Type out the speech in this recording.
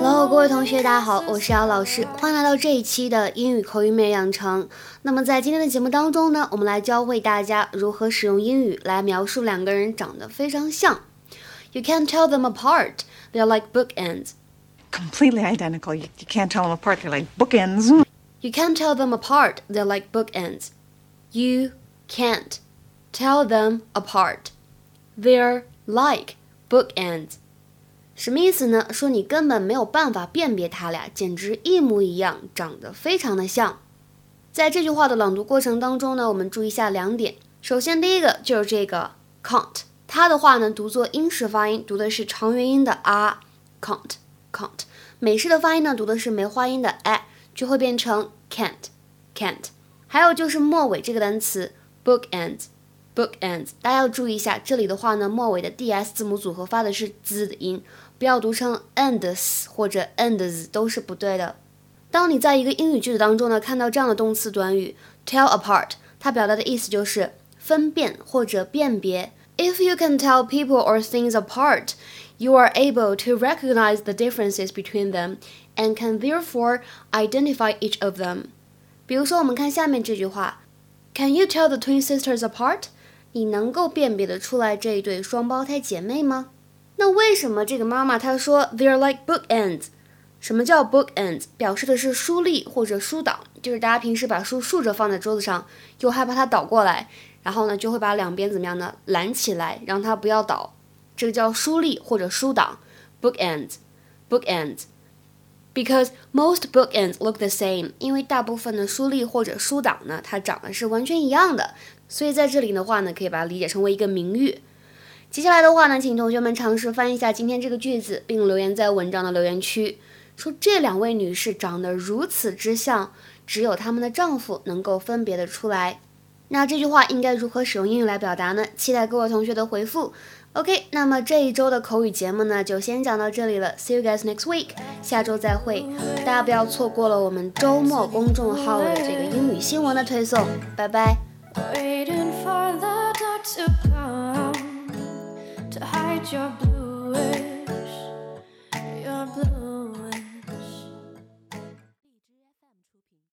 Hello，各位同学，大家好，我是姚老师，欢迎来到这一期的英语口语美养成。那么在今天的节目当中呢，我们来教会大家如何使用英语来描述两个人长得非常像。You can't tell them apart; they are like bookends. Completely identical. You, you can't tell them apart. They're like bookends. You can't tell them apart; they're like bookends. You can't tell them apart; they're like bookends. 什么意思呢？说你根本没有办法辨别他俩，简直一模一样，长得非常的像。在这句话的朗读过程当中呢，我们注意一下两点。首先，第一个就是这个 can't，它的话呢读作英式发音，读的是长元音的 r，can't can't。美式的发音呢读的是梅花音的 a，就会变成 can't can't。还有就是末尾这个单词 bookends。bookends，大家要注意一下，这里的话呢，末尾的 ds 字母组合发的是 z 的音，不要读成 ends 或者 ends 都是不对的。当你在一个英语句子当中呢，看到这样的动词短语 tell apart，它表达的意思就是分辨或者辨别。If you can tell people or things apart, you are able to recognize the differences between them and can therefore identify each of them. 比如说，我们看下面这句话：Can you tell the twin sisters apart? 你能够辨别得出来这一对双胞胎姐妹吗？那为什么这个妈妈她说 they're like bookends？什么叫 bookends？表示的是书立或者书挡，就是大家平时把书竖着放在桌子上，又害怕它倒过来， 然后呢就会把两边怎么样呢拦起来，让它不要倒，这个叫书立或者书挡 bookends，bookends。Because most bookends look the same，因为大部分的书立或者书挡呢，它长得是完全一样的，所以在这里的话呢，可以把它理解成为一个名誉。接下来的话呢，请同学们尝试翻译一下今天这个句子，并留言在文章的留言区，说这两位女士长得如此之像，只有她们的丈夫能够分别的出来。那这句话应该如何使用英语来表达呢？期待各位同学的回复。OK，那么这一周的口语节目呢，就先讲到这里了。See you guys next week，下周再会。大家不要错过了我们周末公众号的这个英语新闻的推送。拜拜。Waiting for